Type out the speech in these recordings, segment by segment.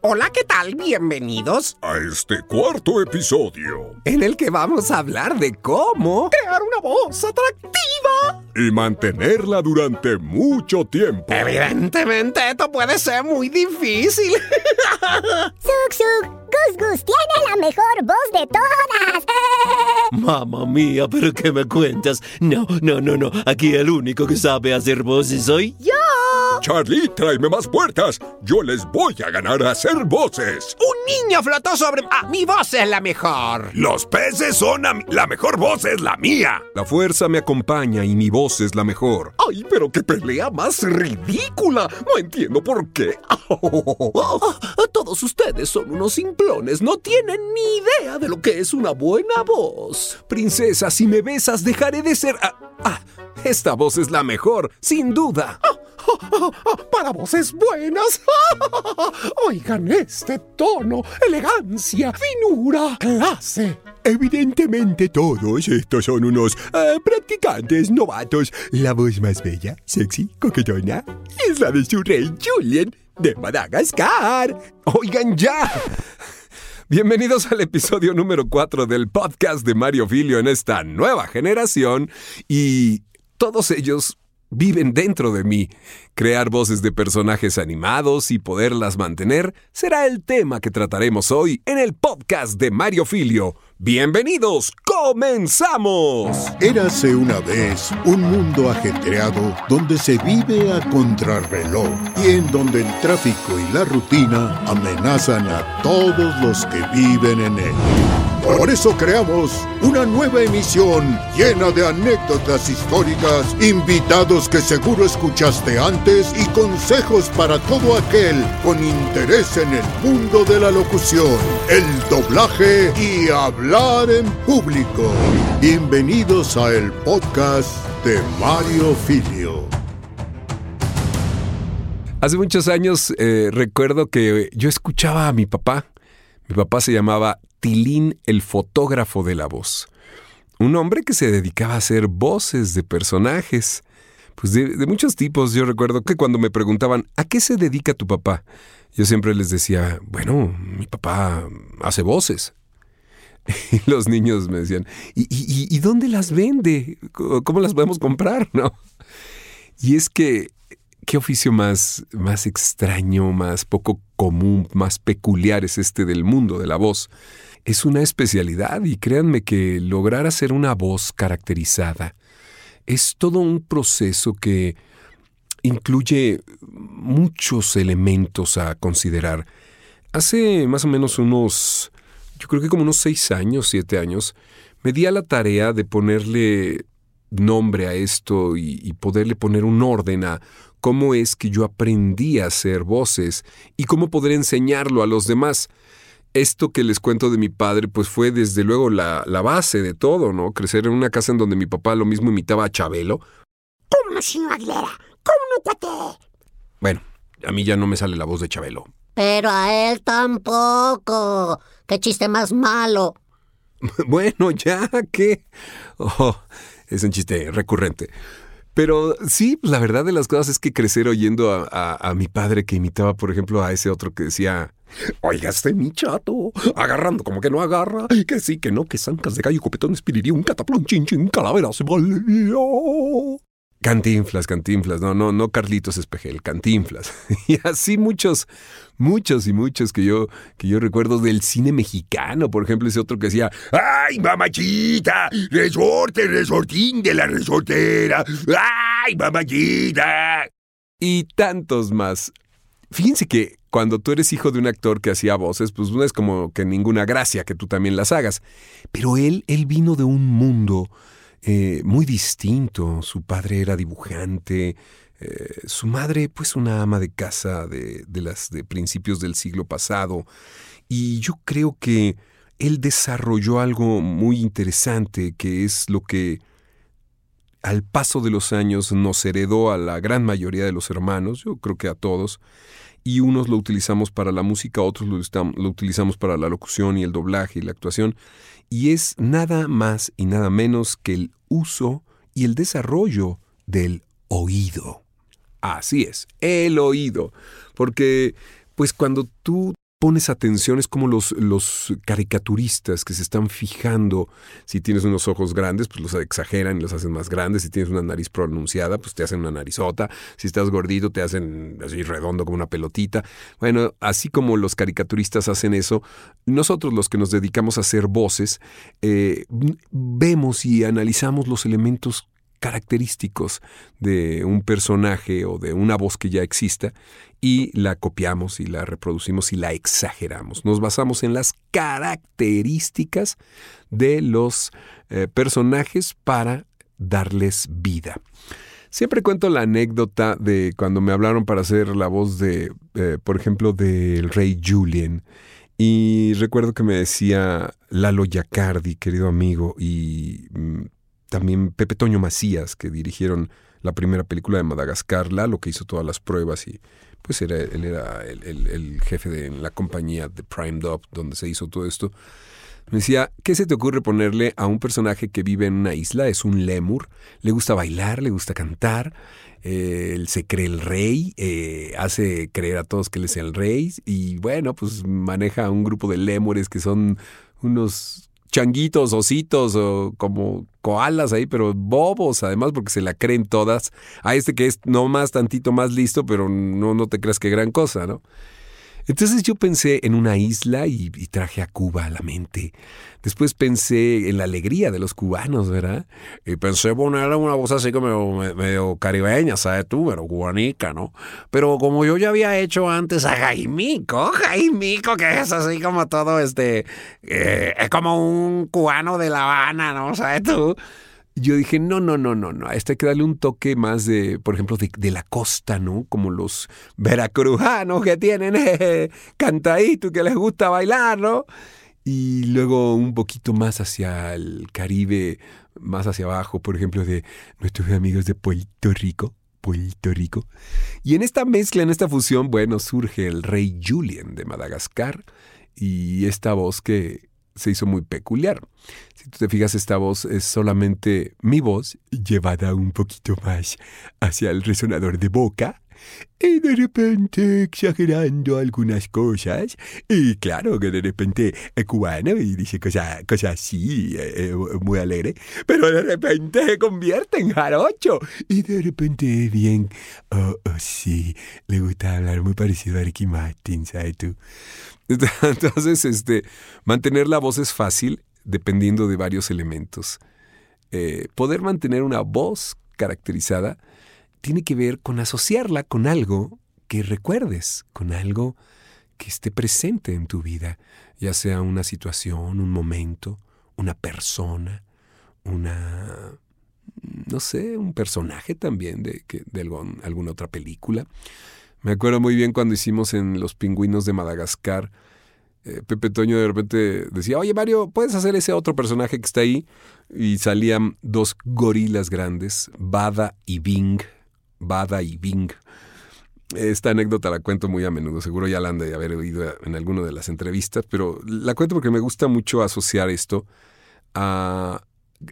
Hola, ¿qué tal? Bienvenidos a este cuarto episodio, en el que vamos a hablar de cómo crear una voz atractiva y mantenerla durante mucho tiempo. Evidentemente, esto puede ser muy difícil. Suk Suk, Gus Gus tiene la mejor voz de todas. Mamma mía, ¿pero qué me cuentas? No, no, no, no. Aquí el único que sabe hacer voces soy yo. Charlie, tráeme más puertas. Yo les voy a ganar a hacer voces. Un niño flotó sobre... Ah, mi voz es la mejor. Los peces son... La mejor voz es la mía. La fuerza me acompaña y mi voz es la mejor. ¡Ay, pero qué pelea más ridícula! No entiendo por qué. todos ustedes son unos simplones. No tienen ni idea de lo que es una buena voz. Princesa, si me besas, dejaré de ser... Ah, ah esta voz es la mejor, sin duda. Ah, para voces buenas. Oigan este tono, elegancia, finura, clase. Evidentemente todos estos son unos eh, practicantes novatos. La voz más bella, sexy, coquetona es la de su rey Julien de Madagascar. Oigan ya. Bienvenidos al episodio número 4 del podcast de Mario Filio en esta nueva generación y todos ellos viven dentro de mí. Crear voces de personajes animados y poderlas mantener será el tema que trataremos hoy en el podcast de Mario Filio. Bienvenidos, comenzamos. Érase una vez un mundo ajetreado donde se vive a contrarreloj y en donde el tráfico y la rutina amenazan a todos los que viven en él. Por eso creamos una nueva emisión llena de anécdotas históricas, invitados que seguro escuchaste antes y consejos para todo aquel con interés en el mundo de la locución, el doblaje y hablar en público. Bienvenidos a el podcast de Mario Filio. Hace muchos años eh, recuerdo que yo escuchaba a mi papá. Mi papá se llamaba Tilín el fotógrafo de la voz. Un hombre que se dedicaba a hacer voces de personajes. Pues de, muchos tipos. Yo recuerdo que cuando me preguntaban, ¿a qué se dedica tu papá? Yo siempre les decía, bueno, mi papá hace voces. Y los niños me decían, ¿y, y dónde las vende? ¿Cómo las podemos comprar? ¿No? Y es que qué oficio más, más extraño, más poco común, más peculiar es este del mundo de la voz. Es una especialidad y créanme que lograr hacer una voz caracterizada es todo un proceso que incluye muchos elementos a considerar. Hace más o menos unos, yo creo que como unos seis años, siete años, me di a la tarea de ponerle nombre a esto y, poderle poner un orden a cómo es que yo aprendí a hacer voces y cómo poder enseñarlo a los demás. Esto que les cuento de mi padre, pues fue desde luego la, base de todo, ¿no? Crecer en una casa en donde mi papá lo mismo imitaba a Chabelo. ¿Cómo no, señor Aguilera? ¿Cómo no, cuate? Bueno, a mí ya no me sale la voz de Chabelo. Pero a él tampoco. ¡Qué chiste más malo! bueno, ya, ¿qué? Oh, es un chiste recurrente. Pero sí, pues, la verdad de las cosas es que crecer oyendo a, mi padre que imitaba, por ejemplo, a ese otro que decía, Oiga este mi chato, agarrando como que no agarra, que sí, que no, que zancas de gallo, copetón, espiriría, un cataplón, chin, chin, calavera, se valió. Cantinflas, cantinflas, no, no, no Carlitos Espejel, cantinflas. Y así muchos, muchos y muchos que yo, que yo recuerdo del cine mexicano, por ejemplo, ese otro que decía, ¡ay, mamachita! ¡Resorte, resortín de la resortera! ¡ay, mamachita! Y tantos más. Fíjense que cuando tú eres hijo de un actor que hacía voces, pues no es como que ninguna gracia que tú también las hagas. Pero él, él vino de un mundo eh, muy distinto. Su padre era dibujante, eh, su madre pues una ama de casa de, de las de principios del siglo pasado. Y yo creo que él desarrolló algo muy interesante, que es lo que al paso de los años nos heredó a la gran mayoría de los hermanos, yo creo que a todos, y unos lo utilizamos para la música, otros lo, lo, utilizamos para la locución y el doblaje y la actuación, y es nada más y nada menos que el uso y el desarrollo del oído. Así es, el oído, porque Pues cuando tú pones atención es como los, los caricaturistas que se están fijando. Si tienes unos ojos grandes, pues los exageran y los hacen más grandes. Si tienes una nariz pronunciada, pues te hacen una narizota. Si estás gordito, te hacen así redondo como una pelotita. Bueno, así como los caricaturistas hacen eso, nosotros los que nos dedicamos a hacer voces, eh, vemos y analizamos los elementos característicos de un personaje o de una voz que ya exista y la copiamos y la reproducimos y la exageramos. Nos basamos en las características de los eh, personajes para darles vida. Siempre cuento la anécdota de cuando me hablaron para hacer la voz de, eh, por ejemplo, del rey Julien. Y recuerdo que me decía Lalo Yacardi, querido amigo, y mm, también Pepe Toño Macías, que dirigieron la primera película de Madagascar, Lalo, que hizo todas las pruebas y pues era, él era el, jefe de la compañía de Prime Dub, donde se hizo todo esto. Me decía, ¿qué se te ocurre ponerle a un personaje que vive en una isla? Es un lemur, le gusta bailar, le gusta cantar, eh, él se cree el rey, eh, hace creer a todos que él es el rey y bueno, pues maneja un grupo de lémures que son unos changuitos, ositos o como koalas ahí, pero bobos además porque se la creen todas. A este que es no más tantito más listo, pero no, no te creas que gran cosa, ¿no? Entonces yo pensé en una isla y, traje a Cuba a la mente. Después pensé en la alegría de los cubanos, ¿verdad? Y pensé poner una voz así como medio, caribeña, ¿sabes tú? Pero cubanica, ¿no? Pero como yo ya había hecho antes a Jaimico, Jaimico, que es así como todo este... Eh, es como un cubano de La Habana, ¿no? ¿Sabes tú? Yo dije, no, no, no, no, no, a este hay que darle un toque más de, por ejemplo, de, la costa, ¿no? Como los veracruzanos que tienen eh, cantadito, que les gusta bailar, ¿no? Y luego un poquito más hacia el Caribe, más hacia abajo, por ejemplo, de nuestros amigos de Puerto Rico. Puerto Rico. Y en esta mezcla, en esta fusión, bueno, surge el rey Julien de Madagascar y esta voz que, se hizo muy peculiar. Si tú te fijas, esta voz es solamente mi voz llevada un poquito más hacia el resonador de boca y de repente exagerando algunas cosas. Y claro que de repente es cubano y dice cosas, cosas así, eh, eh, muy alegre. Pero de repente se convierte en jarocho. Y de repente bien, oh, oh sí, le gusta hablar muy parecido a Ricky Martin, ¿sabes tú? Entonces, este, mantener la voz es fácil dependiendo de varios elementos. Eh, poder mantener una voz caracterizada tiene que ver con asociarla con algo que recuerdes, con algo que esté presente en tu vida, ya sea una situación, un momento, una persona, una, no sé, un personaje también de, de alguna otra película. Me acuerdo muy bien cuando hicimos en Los Pingüinos de Madagascar. Eh, Pepe Toño de repente decía, oye Mario, ¿puedes hacer ese otro personaje que está ahí? Y salían dos gorilas grandes, Bada y Bing. Bada y Bing. Esta anécdota la cuento muy a menudo, seguro ya la han de haber oído en alguna de las entrevistas, pero la cuento porque me gusta mucho asociar esto a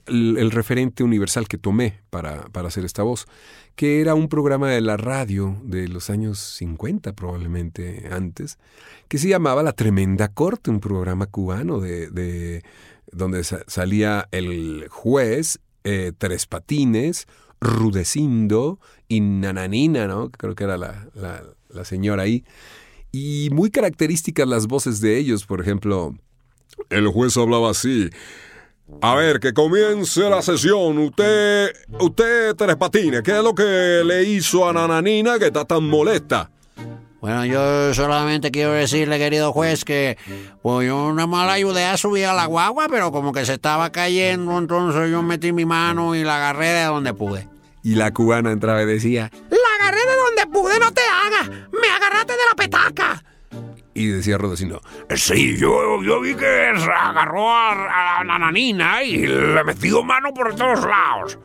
el, referente universal que tomé para, para, hacer esta voz, que era un programa de la radio de los años 50, probablemente antes, que se llamaba La Tremenda Corte, un programa cubano de, de donde salía el juez, eh, Tres Patines, Rudecindo y Nananina, ¿no? Creo que era la, la, señora ahí. Y muy características las voces de ellos, por ejemplo. El juez hablaba así. A ver, que comience la sesión. Usted, usted, Tres Patines, ¿qué es lo que le hizo a Nananina que está tan molesta? Bueno, yo solamente quiero decirle, querido juez, que pues yo una mala ayudé a subir a la guagua, pero como que se estaba cayendo, entonces yo metí mi mano y la agarré de donde pude. Y la cubana entraba y decía, La agarré de donde pude, no te hagas, me agarraste de la petaca. Y decía Rodecino, sí, yo, yo vi que agarró a, la nananina y le metió mano por todos lados.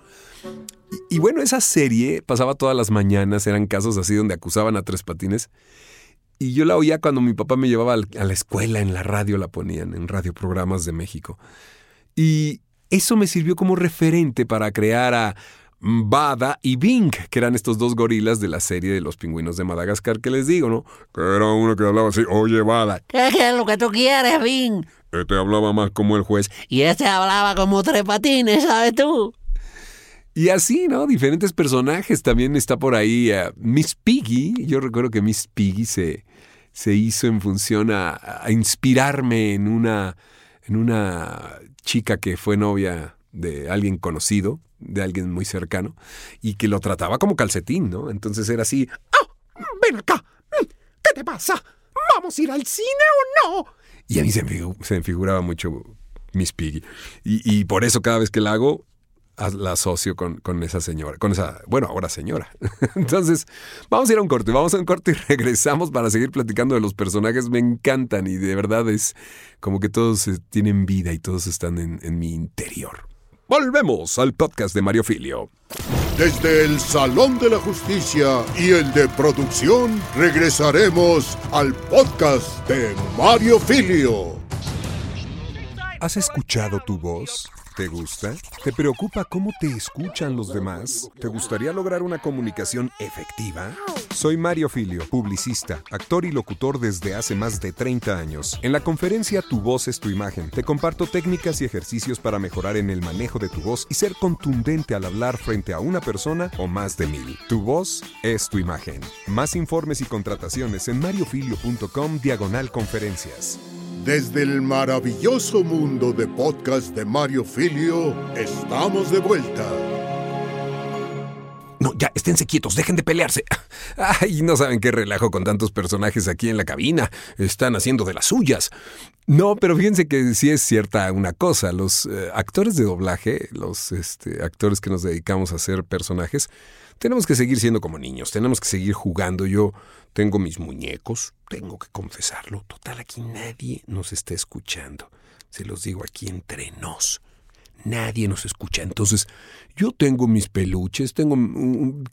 Y, bueno, esa serie pasaba todas las mañanas, eran casos así donde acusaban a Tres Patines. Y yo la oía cuando mi papá me llevaba a la escuela, en la radio la ponían, en radioprogramas de México. Y eso me sirvió como referente para crear a Bada y Bing, que eran estos dos gorilas de la serie de los pingüinos de Madagascar que les digo, ¿no? Que era uno que hablaba así, oye, Bada. ¿Qué, es lo que tú quieres, Bing? Este hablaba más como el juez. Y este hablaba como tres patines, ¿sabes tú? Y así, ¿no? Diferentes personajes. También está por ahí uh, Miss Piggy. Yo recuerdo que Miss Piggy se, se hizo en función a, inspirarme en una, en una chica que fue novia de alguien conocido, de alguien muy cercano, y que lo trataba como calcetín, ¿no? Entonces era así. ¡Ah! ¡Ven acá! ¿Qué te pasa? ¿Vamos a ir al cine o no? Y a mí se me, se figuraba mucho Miss Piggy. Y, y, por eso cada vez que la hago, la asocio con, con, esa señora, con esa, bueno, ahora señora. Entonces, vamos a ir a un corte, vamos a un corte y regresamos para seguir platicando de los personajes. Me encantan y de verdad es como que todos tienen vida y todos están en, en mi interior. Volvemos al podcast de Mario Filio. Desde el Salón de la Justicia y el de producción, regresaremos al podcast de Mario Filio. ¿Has escuchado tu voz? ¿Te gusta? ¿Te preocupa cómo te escuchan los demás? ¿Te gustaría lograr una comunicación efectiva? Soy Mario Filio, publicista, actor y locutor desde hace más de 30 años. En la conferencia Tu voz es tu imagen, te comparto técnicas y ejercicios para mejorar en el manejo de tu voz y ser contundente al hablar frente a una persona o más de mil. Tu voz es tu imagen. Más informes y contrataciones en mariofilio.com diagonal conferencias. Desde el maravilloso mundo de podcast de Mario Filio, estamos de vuelta. No, ya, esténse quietos, dejen de pelearse. Ay, no saben qué relajo con tantos personajes aquí en la cabina. Están haciendo de las suyas. No, pero fíjense que sí es cierta una cosa. Los eh, actores de doblaje, los este, actores que nos dedicamos a hacer personajes, tenemos que seguir siendo como niños, tenemos que seguir jugando. Yo tengo mis muñecos, tengo que confesarlo. Total, aquí nadie nos está escuchando. Se los digo aquí entre nos. Nadie nos escucha. Entonces, yo tengo mis peluches, tengo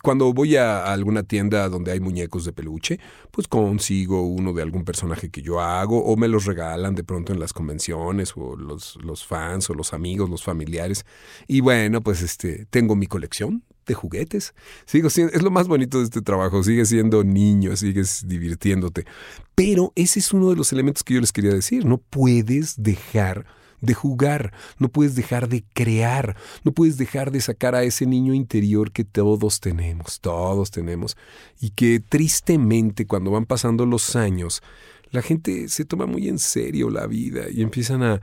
cuando voy a alguna tienda donde hay muñecos de peluche, pues consigo uno de algún personaje que yo hago o me los regalan de pronto en las convenciones o los, los fans o los amigos, los familiares. Y bueno, pues este, tengo mi colección de juguetes. Siendo, es lo más bonito de este trabajo, sigues siendo niño, sigues divirtiéndote. Pero ese es uno de los elementos que yo les quería decir, no puedes dejar de jugar, no puedes dejar de crear, no puedes dejar de sacar a ese niño interior que todos tenemos, todos tenemos, y que tristemente cuando van pasando los años, la gente se toma muy en serio la vida y empiezan a,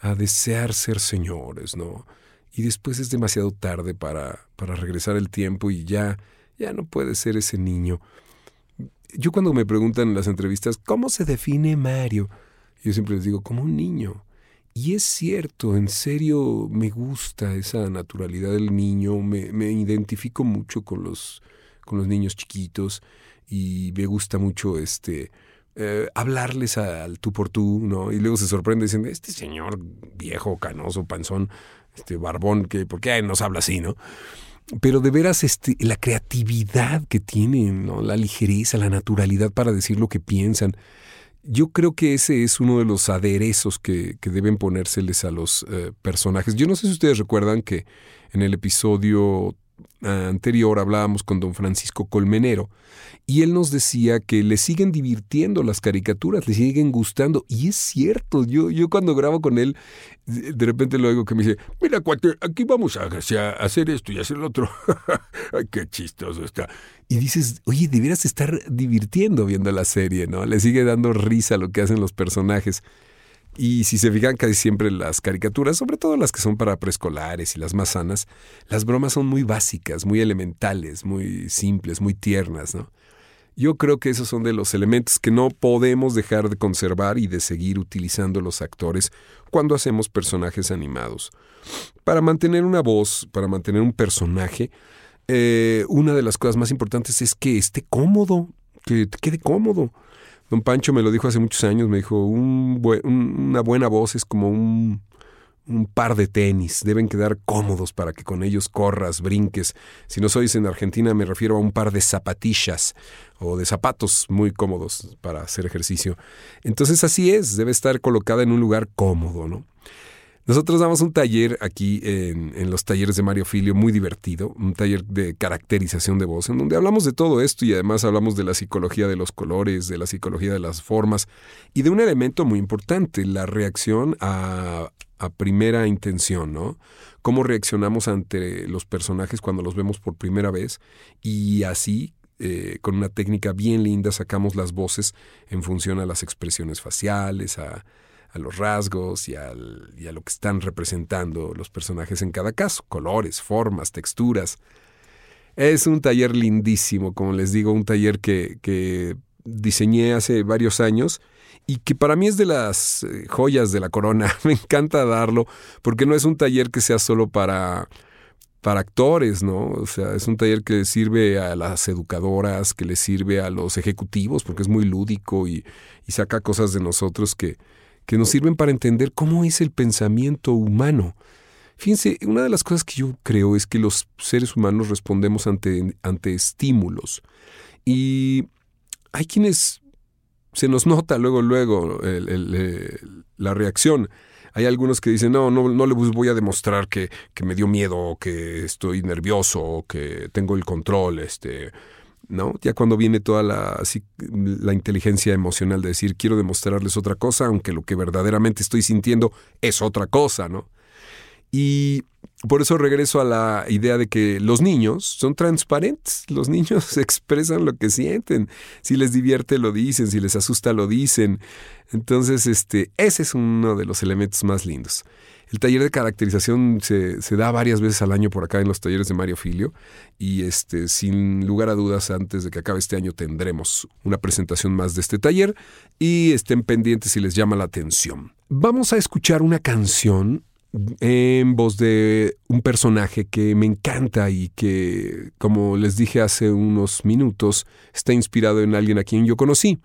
a desear ser señores, ¿no? Y después es demasiado tarde para, para regresar el tiempo y ya, ya no puede ser ese niño. Yo cuando me preguntan en las entrevistas, ¿cómo se define Mario? Yo siempre les digo, como un niño. Y es cierto, en serio me gusta esa naturalidad del niño, me, me identifico mucho con los, con los niños chiquitos y me gusta mucho este eh, hablarles al tú por tú, ¿no? Y luego se sorprende diciendo, este señor viejo, canoso, panzón, este barbón, que ¿por qué nos habla así, no? Pero de veras este, la creatividad que tienen, ¿no? la ligereza, la naturalidad para decir lo que piensan. Yo creo que ese es uno de los aderezos que, que deben ponérseles a los eh, personajes. Yo no sé si ustedes recuerdan que en el episodio anterior hablábamos con don Francisco Colmenero y él nos decía que le siguen divirtiendo las caricaturas, le siguen gustando. Y es cierto, yo, yo cuando grabo con él, de repente lo oigo que me dice, mira aquí vamos a, hacer esto y hacer lo otro. Qué chistoso está. Y dices, oye, deberías estar divirtiendo viendo la serie, ¿no? Le sigue dando risa lo que hacen los personajes. Y si se fijan casi siempre las caricaturas, sobre todo las que son para preescolares y las más sanas, las bromas son muy básicas, muy elementales, muy simples, muy tiernas, ¿no? Yo creo que esos son de los elementos que no podemos dejar de conservar y de seguir utilizando los actores cuando hacemos personajes animados. Para mantener una voz, para mantener un personaje, eh, una de las cosas más importantes es que esté cómodo, que quede cómodo. Don Pancho me lo dijo hace muchos años, me dijo, un una buena voz es como un, par de tenis, deben quedar cómodos para que con ellos corras, brinques. Si no sois en Argentina me refiero a un par de zapatillas o de zapatos muy cómodos para hacer ejercicio. Entonces así es, debe estar colocada en un lugar cómodo, ¿no? Nosotros damos un taller aquí en, los talleres de Mario Filio, muy divertido, un taller de caracterización de voz, en donde hablamos de todo esto y además hablamos de la psicología de los colores, de la psicología de las formas y de un elemento muy importante, la reacción a, a primera intención, ¿no? Cómo reaccionamos ante los personajes cuando los vemos por primera vez y así eh, con una técnica bien linda sacamos las voces en función a las expresiones faciales, a, a los rasgos y, a lo que están representando los personajes en cada caso, colores, formas, texturas. Es un taller lindísimo, como les digo, un taller que, diseñé hace varios años y que para mí es de las eh, joyas de la corona. Me encanta darlo porque no es un taller que sea solo para para actores, ¿no? O sea, es un taller que sirve a las educadoras, que le sirve a los ejecutivos, porque es muy lúdico y saca cosas de nosotros que, que nos sirven para entender cómo es el pensamiento humano. Fíjense, una de las cosas que yo creo es que los seres humanos respondemos ante, ante estímulos. Y hay quienes se nos nota luego, luego el, el, la reacción. Hay algunos que dicen, no, no, no le voy a demostrar que, que me dio miedo, o que estoy nervioso, o que tengo el control, este, ¿no? Ya cuando viene toda la, la inteligencia emocional de decir, quiero demostrarles otra cosa, aunque lo que verdaderamente estoy sintiendo es otra cosa, ¿no? Y por eso regreso a la idea de que los niños son transparentes, los niños expresan lo que sienten, si les divierte lo dicen, si les asusta lo dicen. Entonces, este, ese es uno de los elementos más lindos. El taller de caracterización se, da varias veces al año por acá en los talleres de Mario Filio y este, sin lugar a dudas antes de que acabe este año tendremos una presentación más de este taller y estén pendientes si les llama la atención. Vamos a escuchar una canción en voz de un personaje que me encanta y que, como les dije hace unos minutos, está inspirado en alguien a quien yo conocí.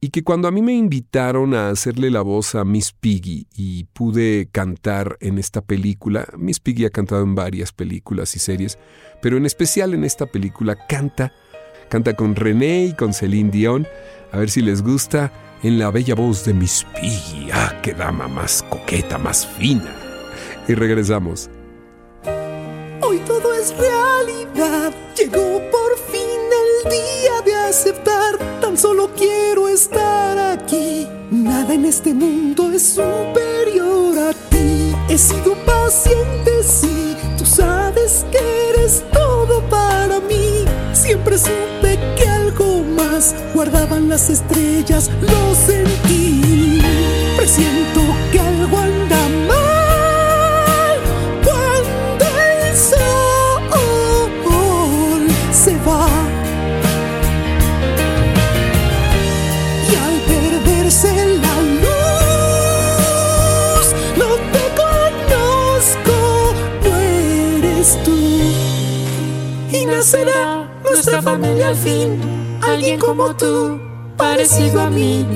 Y que cuando a mí me invitaron a hacerle la voz a Miss Piggy y pude cantar en esta película, Miss Piggy ha cantado en varias películas y series, pero en especial en esta película canta, canta con René y con Celine Dion, a ver si les gusta, en la bella voz de Miss Piggy. Ah, qué dama más coqueta, más fina y regresamos. Hoy todo es realidad, llegó por fin el día de solo quiero estar aquí, nada en este mundo es superior a ti, he sido paciente, sí, tú sabes que eres todo para mí, siempre supe que algo más guardaban las estrellas, lo sentí, presiento que será nuestra familia al fin. Alguien como tú, parecido a mí.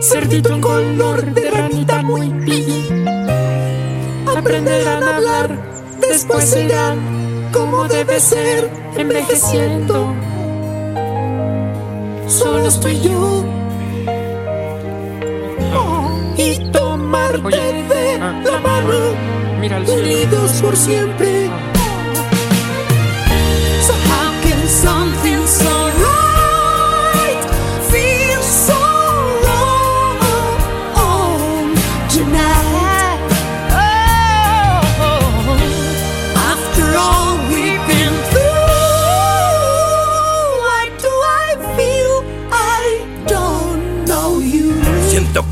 Cerdito en color de ranita muy piggy. Aprenderán a hablar, después serán como debe ser, envejeciendo. Solo estoy yo. y tomarte de la mano, unidos por siempre. something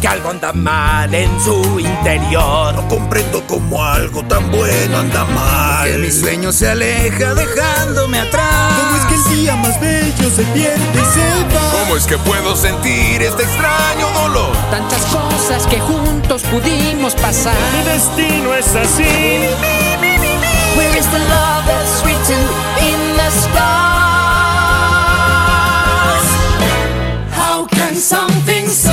que algo anda mal en su interior. No comprendo cómo algo tan bueno anda mal. Que mi sueño se aleja dejándome atrás. ¿Cómo es que el día más bello se pierde y se va? ¿Cómo es que puedo sentir este extraño dolor? Tantas cosas que juntos pudimos pasar. Mi destino es así. Where is the love that's written in the stars? How can something so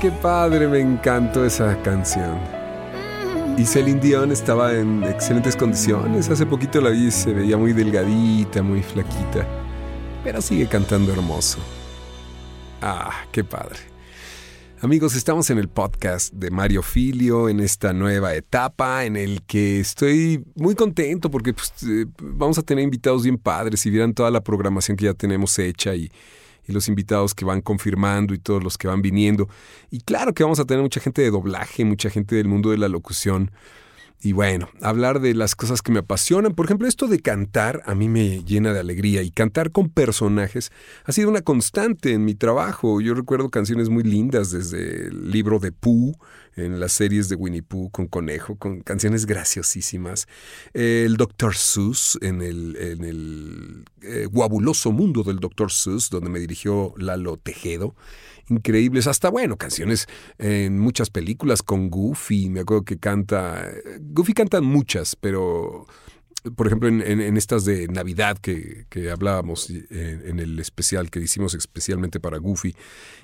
qué padre, me encantó esa canción. Y Celine Dion estaba en excelentes condiciones. Hace poquito la vi y se veía muy delgadita, muy flaquita. Pero sigue cantando hermoso. Ah, qué padre. Amigos, estamos en el podcast de Mario Filio en esta nueva etapa en el que estoy muy contento porque pues, eh, vamos a tener invitados bien padres. Si vieran toda la programación que ya tenemos hecha y, y los invitados que van confirmando y todos los que van viniendo. Y claro que vamos a tener mucha gente de doblaje, mucha gente del mundo de la locución. Y bueno, hablar de las cosas que me apasionan. Por ejemplo, esto de cantar a mí me llena de alegría y cantar con personajes ha sido una constante en mi trabajo. Yo recuerdo canciones muy lindas desde el libro de Pooh, en las series de Winnie Pooh con Conejo, con canciones graciosísimas. El Dr. Seuss en el, en el eh, guabuloso mundo del Dr. Seuss, donde me dirigió Lalo Tejedo increíbles, hasta bueno, canciones en muchas películas con Goofy, me acuerdo que canta, Goofy canta muchas, pero por ejemplo en, estas de Navidad que, hablábamos en, el especial que hicimos especialmente para Goofy,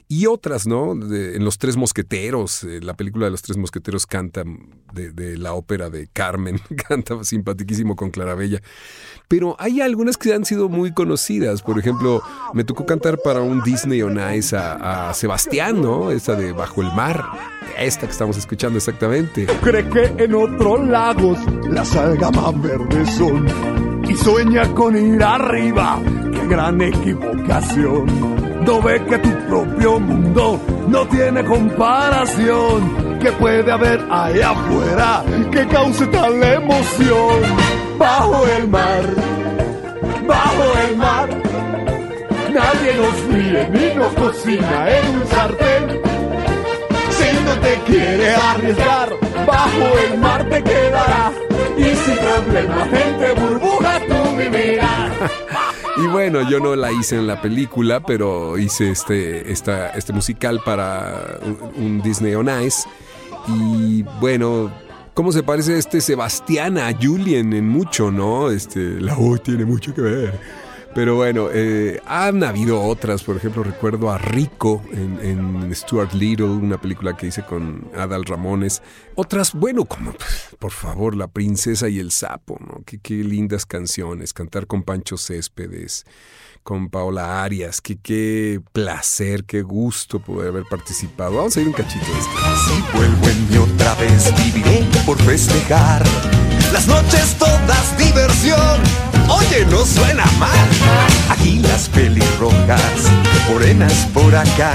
y otras, ¿no? en Los Tres Mosqueteros, eh, la película de Los Tres Mosqueteros canta de, la ópera de Carmen, canta simpaticísimo con Clarabella. Pero hay algunas que han sido muy conocidas. Por ejemplo, me tocó cantar para un Disney on Ice a, a Sebastián, ¿no? Esta de Bajo el Mar. Esta que estamos escuchando exactamente. Cree que en otros lagos las algas más verdes Y sueña con ir arriba. ¡Qué gran equivocación! no ve que tu propio mundo no tiene comparación. ¿Qué puede haber allá afuera que cause tal emoción? Bajo el mar, bajo el mar, nadie nos mire ni nos cocina en un sartén. Si no te quiere arriesgar, bajo el mar te quedará. Y bueno, yo no la hice en la película, pero hice este, esta, este musical para un, Disney on Ice. Y bueno, ¿cómo se parece este Sebastián a Julien en mucho, no? Este, la voz tiene mucho que ver. Pero bueno, eh, han habido otras, por ejemplo, recuerdo a Rico en, Stuart Little, una película que hice con Adal Ramones. Otras, bueno, como por favor, La Princesa y el Sapo, ¿no? Qué, qué lindas canciones, cantar con Pancho Céspedes, con Paola Arias, qué, qué placer, qué gusto poder haber participado. Vamos a ir un cachito de esto. Si vuelvo en mi otra vez, viviré por festejar. Las noches todas diversión Oye, no suena mal. Aquí las pelirrojas, morenas por acá.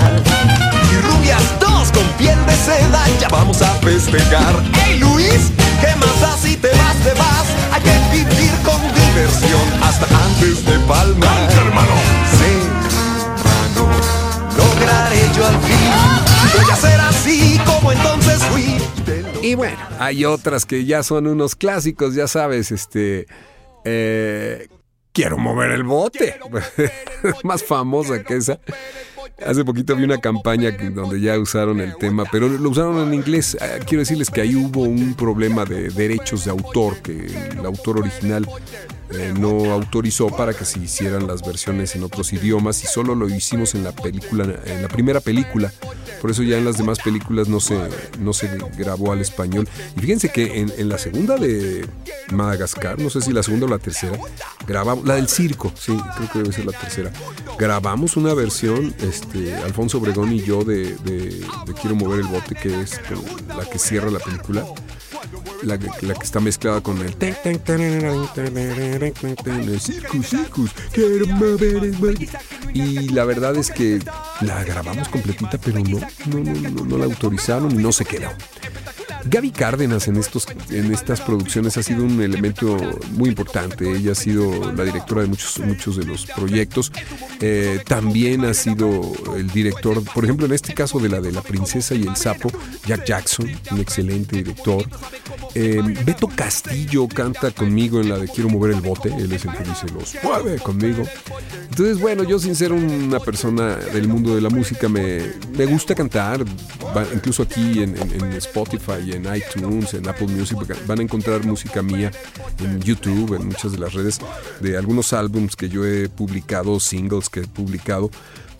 Y rubias dos con piel de seda, ya vamos a festejar. ¡Hey Luis! ¿Qué más da si te vas, te vas? Hay que vivir con diversión hasta antes de palmar. Y bueno, hay otras que ya son unos clásicos, ya sabes, este eh, quiero mover el bote. Más famosa que esa. Hace poquito vi una campaña donde ya usaron el tema, pero lo usaron en inglés. Ah, quiero decirles que ahí hubo un problema de derechos de autor, que el autor original eh, no autorizó para que se hicieran las versiones en otros idiomas y solo lo hicimos en la película, en la primera película. Por eso ya en las demás películas no se, no se grabó al español. Y fíjense que en, la segunda de Madagascar, no sé si la segunda o la tercera, grabamos, la del circo, sí, creo que debe ser la tercera. Grabamos una versión, este, Alfonso Obregón y yo, de, de Quiero mover el bote, que es la que cierra la película la, que está mezclada con el y la verdad es que la grabamos completita pero no no, no, no, la autorizaron y no se quedó Gaby Cárdenas en, estos, en estas producciones ha sido un elemento muy importante. Ella ha sido la directora de muchos, muchos de los proyectos. Eh, también ha sido el director, por ejemplo, en este caso de la de La Princesa y el Sapo, Jack Jackson, un excelente director. Eh, Beto Castillo canta conmigo en la de Quiero mover el bote. Él es el que dice los mueve conmigo. Entonces, bueno, yo sin ser una persona del mundo de la música me, me gusta cantar. Incluso aquí en, en Spotify en iTunes, en Apple Music, van a encontrar música mía en YouTube, en muchas de las redes, de algunos álbums que yo he publicado, singles que he publicado.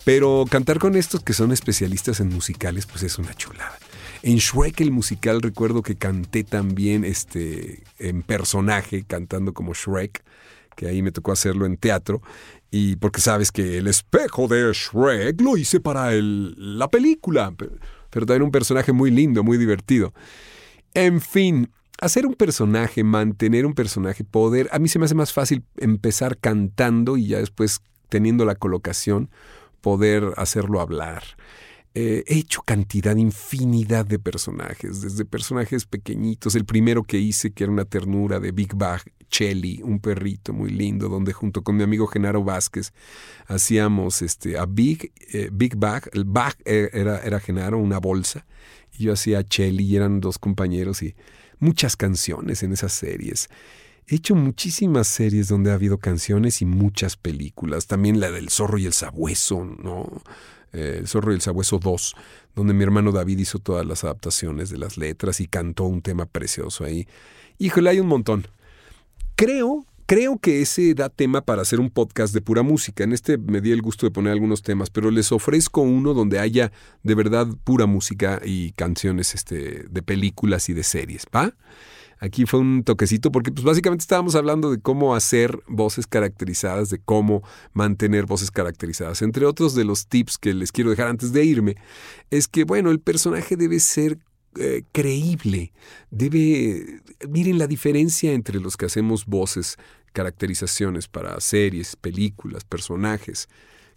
Pero cantar con estos que son especialistas en musicales, pues es una chulada. En Shrek el musical recuerdo que canté también este, en personaje, cantando como Shrek, que ahí me tocó hacerlo en teatro. Y porque sabes que el espejo de Shrek lo hice para el, la película, pero, pero también un personaje muy lindo, muy divertido. En fin, hacer un personaje, mantener un personaje, poder, a mí se me hace más fácil empezar cantando y ya después teniendo la colocación, poder hacerlo hablar. Eh, he hecho cantidad, infinidad de personajes, desde personajes pequeñitos. El primero que hice, que era una ternura de Big Bag, Chelly, un perrito muy lindo, donde junto con mi amigo Genaro Vázquez hacíamos este, a Big, eh, Big Bag. El Bag eh, era, era Genaro, una bolsa. Y yo hacía a Chelly y eran dos compañeros y muchas canciones en esas series. He hecho muchísimas series donde ha habido canciones y muchas películas. También la del zorro y el sabueso, ¿no? Eh, el zorro y el sabueso 2, donde mi hermano David hizo todas las adaptaciones de las letras y cantó un tema precioso ahí. Híjole, hay un montón. Creo, creo que ese da tema para hacer un podcast de pura música. En este me di el gusto de poner algunos temas, pero les ofrezco uno donde haya de verdad pura música y canciones este, de películas y de series, ¿va? Aquí fue un toquecito porque pues básicamente estábamos hablando de cómo hacer voces caracterizadas, de cómo mantener voces caracterizadas. Entre otros de los tips que les quiero dejar antes de irme, es que bueno, el personaje debe ser eh, creíble. Debe. Miren la diferencia entre los que hacemos voces, caracterizaciones para series, películas, personajes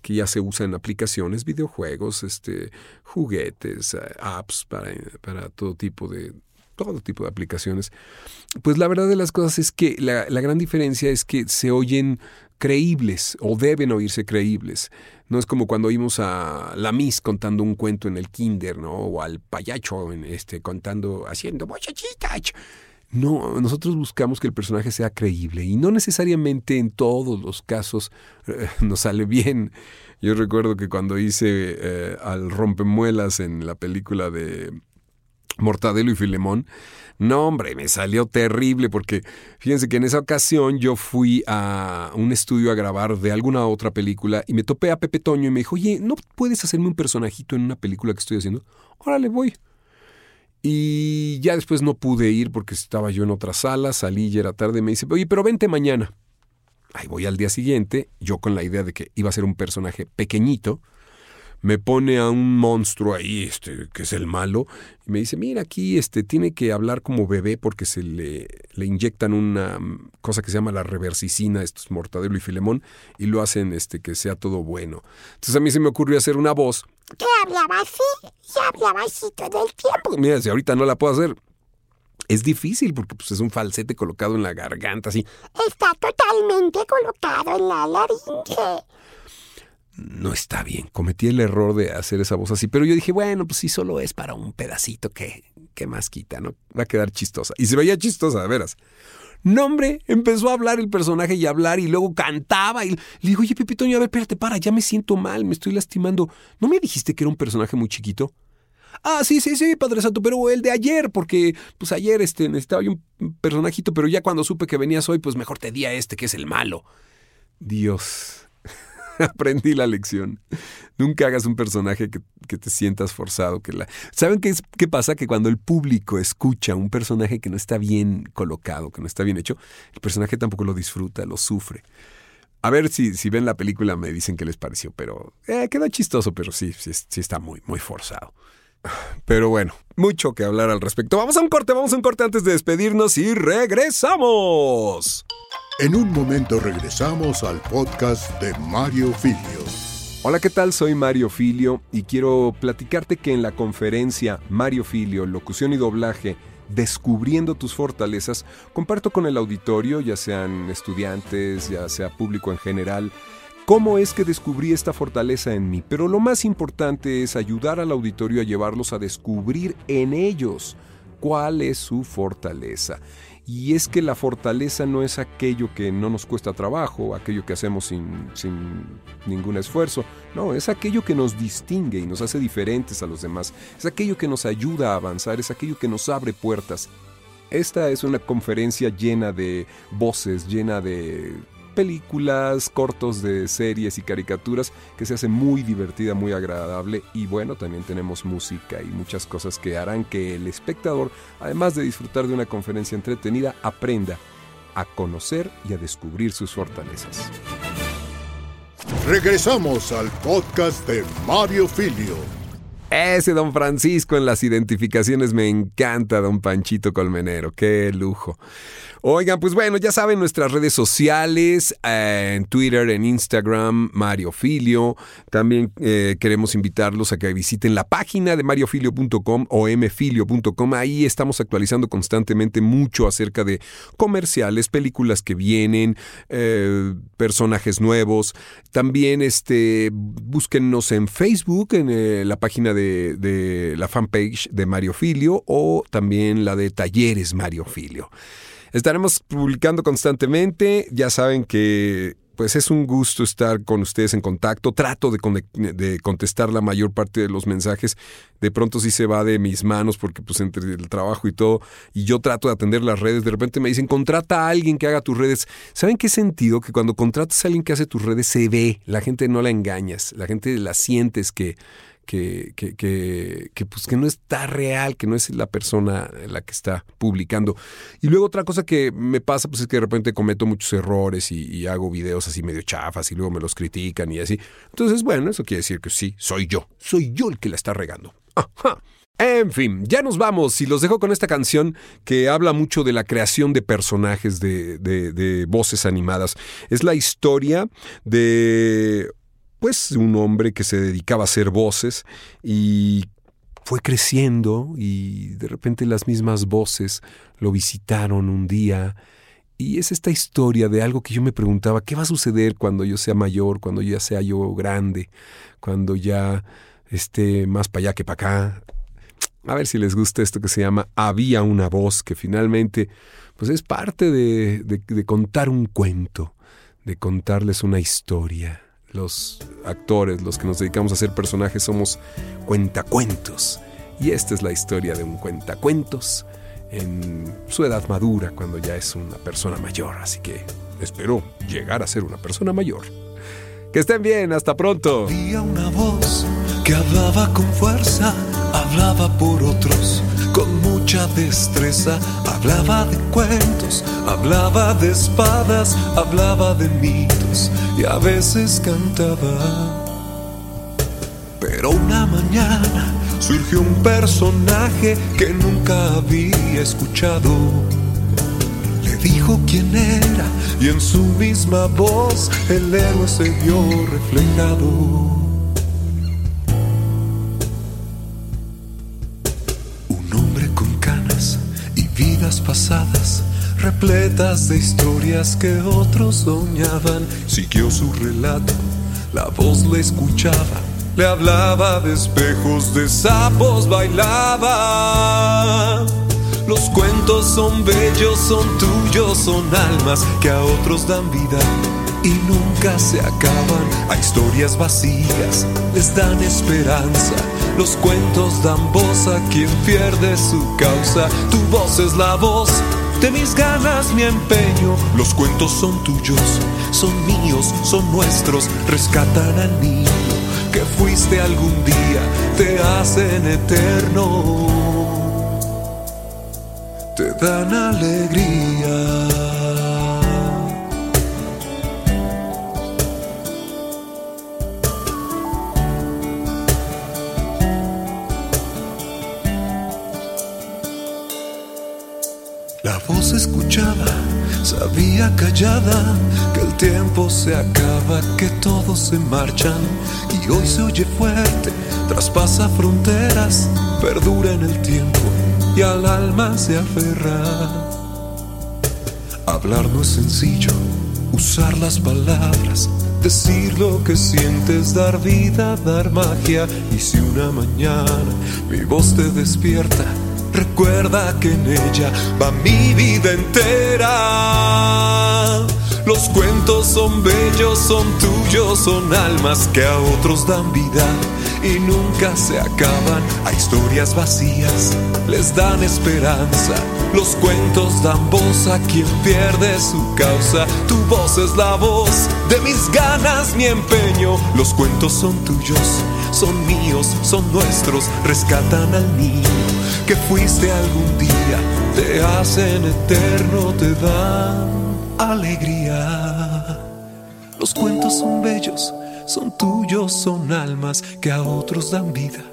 que ya se usan en aplicaciones, videojuegos, este, juguetes, eh, apps para, para todo tipo de, todo tipo de aplicaciones. Pues la verdad de las cosas es que la, la, gran diferencia es que se oyen creíbles o deben oírse creíbles. No es como cuando oímos a la Miss contando un cuento en el kinder, ¿no? O al payacho en este, contando, haciendo muchachitas. No, nosotros buscamos que el personaje sea creíble y no necesariamente en todos los casos eh, nos sale bien. Yo recuerdo que cuando hice eh, al rompemuelas en la película de Mortadelo y Filemón. No, hombre, me salió terrible porque fíjense que en esa ocasión yo fui a un estudio a grabar de alguna otra película y me topé a Pepe Toño y me dijo, oye, ¿no puedes hacerme un personajito en una película que estoy haciendo? Órale, voy. Y ya después no pude ir porque estaba yo en otra sala, salí y era tarde, me dice, oye, pero vente mañana. Ahí voy al día siguiente, yo con la idea de que iba a ser un personaje pequeñito, me pone a un monstruo ahí, este, que es el malo, y me dice, mira, aquí este, tiene que hablar como bebé porque se le, le inyectan una mm, cosa que se llama la reversicina, esto es Mortadelo y Filemón, y lo hacen este, que sea todo bueno. Entonces a mí se me ocurrió hacer una voz. ¿Qué hablaba así? ¿Qué hablaba así todo el tiempo? Mira, si ahorita no la puedo hacer, es difícil porque pues, es un falsete colocado en la garganta, así. Está totalmente colocado en la laringe no está bien. Cometí el error de hacer esa voz así, pero yo dije, bueno, pues si solo es para un pedacito, que qué más quita, no? Va a quedar chistosa. Y se veía chistosa, de veras. No, hombre, empezó a hablar el personaje y a hablar y luego cantaba y le digo, oye, Pepitoño, a ver, espérate, para, ya me siento mal, me estoy lastimando. ¿No me dijiste que era un personaje muy chiquito? Ah, sí, sí, sí, Padre Santo, pero el de ayer, porque pues ayer este, necesitaba yo un personajito, pero ya cuando supe que venías hoy, pues mejor te di a este, que es el malo. Dios, aprendí la lección. Nunca hagas un personaje que, te sientas forzado. Que la... ¿Saben qué, es, qué pasa? Que cuando el público escucha un personaje que no está bien colocado, que no está bien hecho, el personaje tampoco lo disfruta, lo sufre. A ver si, si ven la película me dicen qué les pareció, pero eh, queda chistoso, pero sí, sí, sí está muy, muy forzado. Pero bueno, mucho que hablar al respecto. Vamos a un corte, vamos a un corte antes de despedirnos y regresamos. En un momento regresamos al podcast de Mario Filio. Hola, ¿qué tal? Soy Mario Filio y quiero platicarte que en la conferencia Mario Filio, locución y doblaje, Descubriendo tus fortalezas, comparto con el auditorio, ya sean estudiantes, ya sea público en general, cómo es que descubrí esta fortaleza en mí. Pero lo más importante es ayudar al auditorio a llevarlos a descubrir en ellos cuál es su fortaleza. Y es que la fortaleza no es aquello que no nos cuesta trabajo, aquello que hacemos sin, ningún esfuerzo. No, es aquello que nos distingue y nos hace diferentes a los demás. Es aquello que nos ayuda a avanzar, es aquello que nos abre puertas. Esta es una conferencia llena de voces, llena de películas, cortos de series y caricaturas que se hace muy divertida, muy agradable y bueno, también tenemos música y muchas cosas que harán que el espectador, además de disfrutar de una conferencia entretenida, aprenda a conocer y a descubrir sus fortalezas. Regresamos al podcast de Mario Filio. Ese don Francisco en las identificaciones me encanta, don Panchito Colmenero, qué lujo. Oigan, pues bueno, ya saben nuestras redes sociales, eh, en Twitter, en Instagram, Mario Filio. También eh, queremos invitarlos a que visiten la página de mariofilio.com o mfilio.com. Ahí estamos actualizando constantemente mucho acerca de comerciales, películas que vienen, eh, personajes nuevos. También este, búsquennos en Facebook, en la página de, de la fanpage de Mario Filio o también la de Talleres Mario Filio. Estaremos publicando constantemente. Ya saben que pues es un gusto estar con ustedes en contacto. Trato de, de, contestar la mayor parte de los mensajes. De pronto sí se va de mis manos porque pues entre el trabajo y todo, y yo trato de atender las redes. De repente me dicen, contrata a alguien que haga tus redes. ¿Saben qué sentido? Que cuando contratas a alguien que hace tus redes se ve. La gente no la engañas. La gente la sientes que que, que, que, que, pues, que no está real, que no es la persona la que está publicando. Y luego otra cosa que me pasa pues es que de repente cometo muchos errores y, hago videos así medio chafas y luego me los critican y así. Entonces, bueno, eso quiere decir que sí, soy yo, soy yo el que la está regando. En fin, ya nos vamos y los dejo con esta canción que habla mucho de la creación de personajes de, de, de voces animadas. Es la historia de pues un hombre que se dedicaba a hacer voces y fue creciendo y de repente las mismas voces lo visitaron un día y es esta historia de algo que yo me preguntaba, ¿qué va a suceder cuando yo sea mayor, cuando ya sea yo grande, cuando ya esté más para allá que para acá? A ver si les gusta esto que se llama Había una voz, que finalmente pues es parte de, de, de contar un cuento, de contarles una historia los actores, los que nos dedicamos a hacer personajes, somos cuentacuentos. Y esta es la historia de un cuentacuentos en su edad madura, cuando ya es una persona mayor. Así que espero llegar a ser una persona mayor. Que estén bien, hasta pronto. Había una voz que hablaba con fuerza, hablaba por otros con mucha destreza, hablaba de cuentos, hablaba de espadas, hablaba de mitos y a veces cantaba. Pero una mañana surgió un personaje que nunca había escuchado. Le dijo quién era y en su misma voz el héroe se vio reflejado. Pasadas repletas de historias que otros soñaban. Siguió su relato, la voz le escuchaba, le hablaba de espejos, de sapos, bailaba. Los cuentos son bellos, son tuyos, son almas que a otros dan vida y nunca se acaban. A historias vacías les dan esperanza. Los cuentos dan voz a quien pierde su causa. Tu voz es la voz de mis ganas, mi empeño. Los cuentos son tuyos, son míos, son nuestros. Rescatan al niño que fuiste algún día, te hacen eterno. Te dan alegría. Voz escuchaba, sabía callada que el tiempo se acaba, que todos se marchan y hoy se oye fuerte, traspasa fronteras, perdura en el tiempo y al alma se aferra. Hablar no es sencillo, usar las palabras, decir lo que sientes, dar vida, dar magia y si una mañana mi voz te despierta, Recuerda que en ella va mi vida entera. Los cuentos son bellos, son tuyos, son almas que a otros dan vida y nunca se acaban. A historias vacías les dan esperanza. Los cuentos dan voz a quien pierde su causa. Tu voz es la voz de mis ganas, mi empeño. Los cuentos son tuyos, son míos, son nuestros. Rescatan al niño que fuiste algún día. Te hacen eterno, te dan alegría. Los cuentos son bellos, son tuyos, son almas que a otros dan vida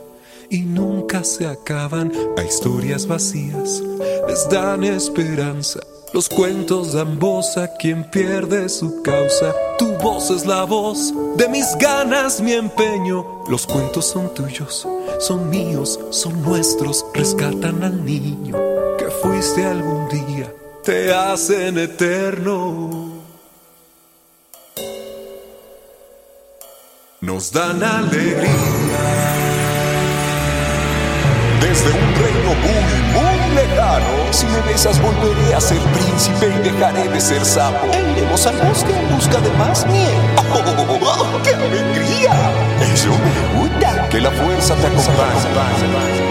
y nunca se acaban a historias vacías. Les dan esperanza. Los cuentos dan voz a quien pierde su causa. Tu voz es la voz de mis ganas, mi empeño. Los cuentos son tuyos, son míos, son nuestros. Rescatan al niño que fuiste algún día. Te hacen eterno. Nos dan alegría desde un reino muy, muy lejano. Si me besas volveré a ser príncipe y dejaré de ser sapo. E iremos al bosque en busca de más miel. ¡Oh, qué alegría! Eso me gusta. Que la fuerza te acompañe.